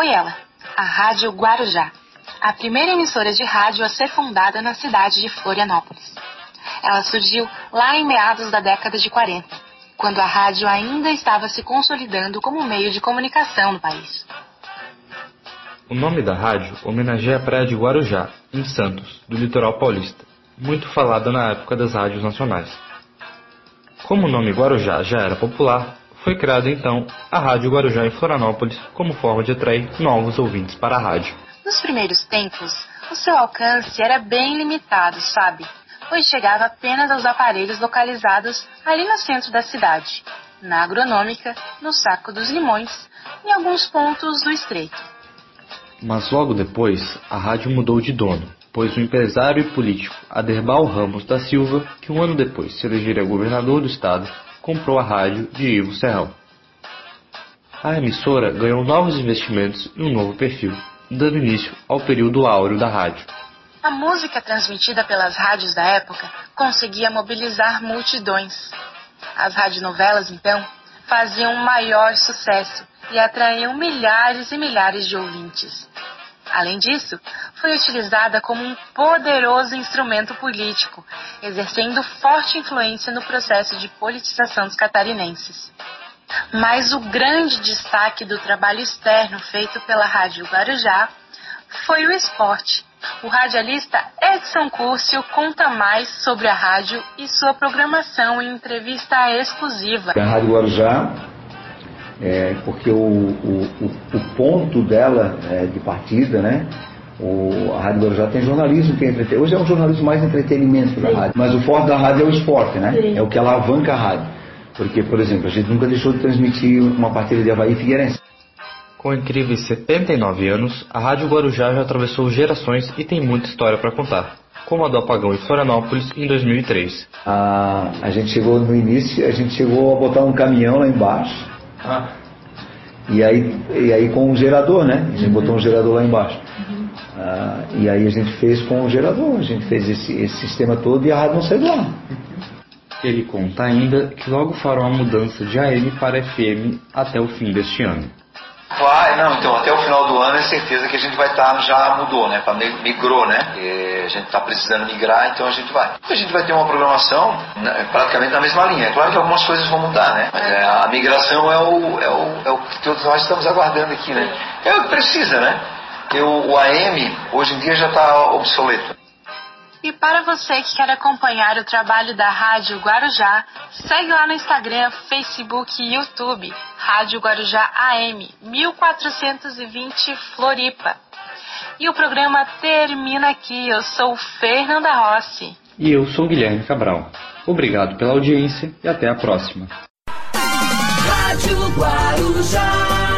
ela, a Rádio Guarujá, a primeira emissora de rádio a ser fundada na cidade de Florianópolis. Ela surgiu lá em meados da década de 40, quando a rádio ainda estava se consolidando como meio de comunicação no país. O nome da rádio homenageia a praia de Guarujá, em Santos, do litoral paulista, muito falada na época das rádios nacionais. Como o nome Guarujá já era popular, foi criada então a Rádio Guarujá em Florianópolis como forma de atrair novos ouvintes para a rádio. Nos primeiros tempos, o seu alcance era bem limitado, sabe? Pois chegava apenas aos aparelhos localizados ali no centro da cidade, na agronômica, no Saco dos Limões, em alguns pontos do estreito. Mas logo depois, a rádio mudou de dono, pois o empresário e político Aderbal Ramos da Silva, que um ano depois se elegeria governador do estado, comprou a rádio de Ivo Serrão. A emissora ganhou novos investimentos e um novo perfil, dando início ao período áureo da rádio. A música transmitida pelas rádios da época conseguia mobilizar multidões. As radionovelas, então, faziam maior sucesso e atraíam milhares e milhares de ouvintes. Além disso, foi utilizada como um poderoso instrumento político, exercendo forte influência no processo de politização dos catarinenses. Mas o grande destaque do trabalho externo feito pela Rádio Guarujá foi o esporte. O radialista Edson Curcio conta mais sobre a rádio e sua programação em entrevista exclusiva. A Rádio Guarujá é, porque o, o, o, ponto dela é, de partida, né? O, a Rádio Guarujá tem jornalismo, tem entretenimento. Hoje é um jornalismo mais entretenimento da rádio, mas o forte da rádio é o esporte, né? Sim. É o que alavanca a rádio. Porque, por exemplo, a gente nunca deixou de transmitir uma partida de Havaí e Figueirense. Com incríveis 79 anos, a Rádio Guarujá já atravessou gerações e tem muita história para contar, como a do apagão em Florianópolis em 2003. A, a gente chegou no início, a gente chegou a botar um caminhão lá embaixo ah. E aí, e aí com o gerador, né? A gente uhum. botou um gerador lá embaixo. Uhum. Ah, e aí a gente fez com o gerador, a gente fez esse, esse sistema todo e a rádio não saiu do ar. Ele conta ainda que logo farão a mudança de AM para FM até o fim deste ano. Vai, não, então até o final do ano é certeza que a gente vai estar, tá, já mudou, né? Migrou, né? E a gente está precisando migrar, então a gente vai. A gente vai ter uma programação né, praticamente na mesma linha. É claro que algumas coisas vão mudar, né? Mas é, a migração é o, é, o, é o que todos nós estamos aguardando aqui, né? É o que precisa, né? O AM hoje em dia já está obsoleto. E para você que quer acompanhar o trabalho da Rádio Guarujá, segue lá no Instagram, Facebook e YouTube, Rádio Guarujá AM 1420 Floripa. E o programa termina aqui. Eu sou Fernanda Rossi. E eu sou Guilherme Cabral. Obrigado pela audiência e até a próxima. Rádio Guarujá.